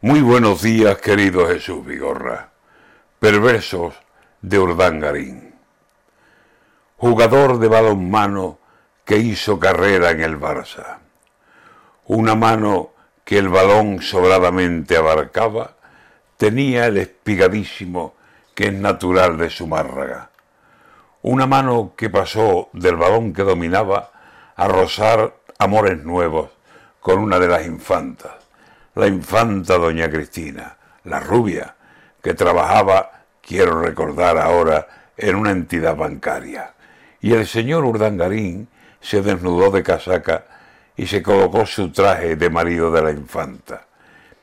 Muy buenos días, querido Jesús Vigorra. Perversos de Urdangarín. Jugador de balonmano que hizo carrera en el Barça. Una mano que el balón sobradamente abarcaba tenía el espigadísimo que es natural de su márraga. Una mano que pasó del balón que dominaba a rozar amores nuevos con una de las infantas la infanta doña Cristina, la rubia, que trabajaba, quiero recordar ahora, en una entidad bancaria. Y el señor Urdangarín se desnudó de casaca y se colocó su traje de marido de la infanta.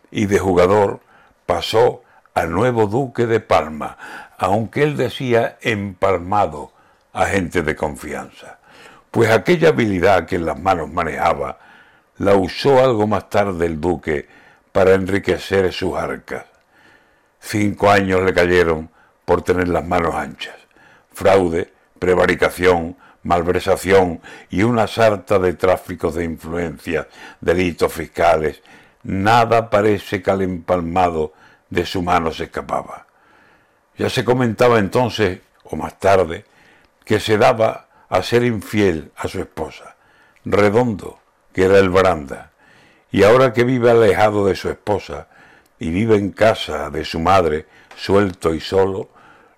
Y de jugador pasó al nuevo duque de Palma, aunque él decía empalmado a gente de confianza. Pues aquella habilidad que en las manos manejaba la usó algo más tarde el duque para enriquecer sus arcas. Cinco años le cayeron por tener las manos anchas. Fraude, prevaricación, malversación y una sarta de tráficos de influencias, delitos fiscales. Nada parece que al empalmado de su mano se escapaba. Ya se comentaba entonces, o más tarde, que se daba a ser infiel a su esposa. Redondo, que era el baranda, y ahora que vive alejado de su esposa y vive en casa de su madre, suelto y solo,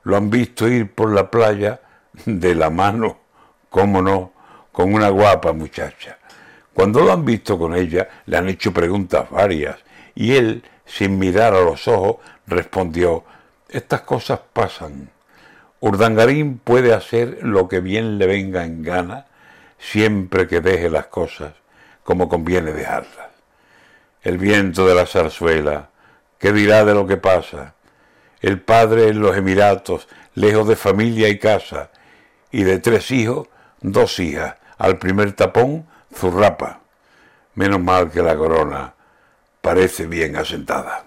lo han visto ir por la playa de la mano, cómo no, con una guapa muchacha. Cuando lo han visto con ella, le han hecho preguntas varias y él, sin mirar a los ojos, respondió, estas cosas pasan. Urdangarín puede hacer lo que bien le venga en gana, siempre que deje las cosas como conviene dejarlas el viento de la zarzuela, ¿qué dirá de lo que pasa? El padre en los Emiratos, lejos de familia y casa, y de tres hijos, dos hijas, al primer tapón, zurrapa. Menos mal que la corona parece bien asentada.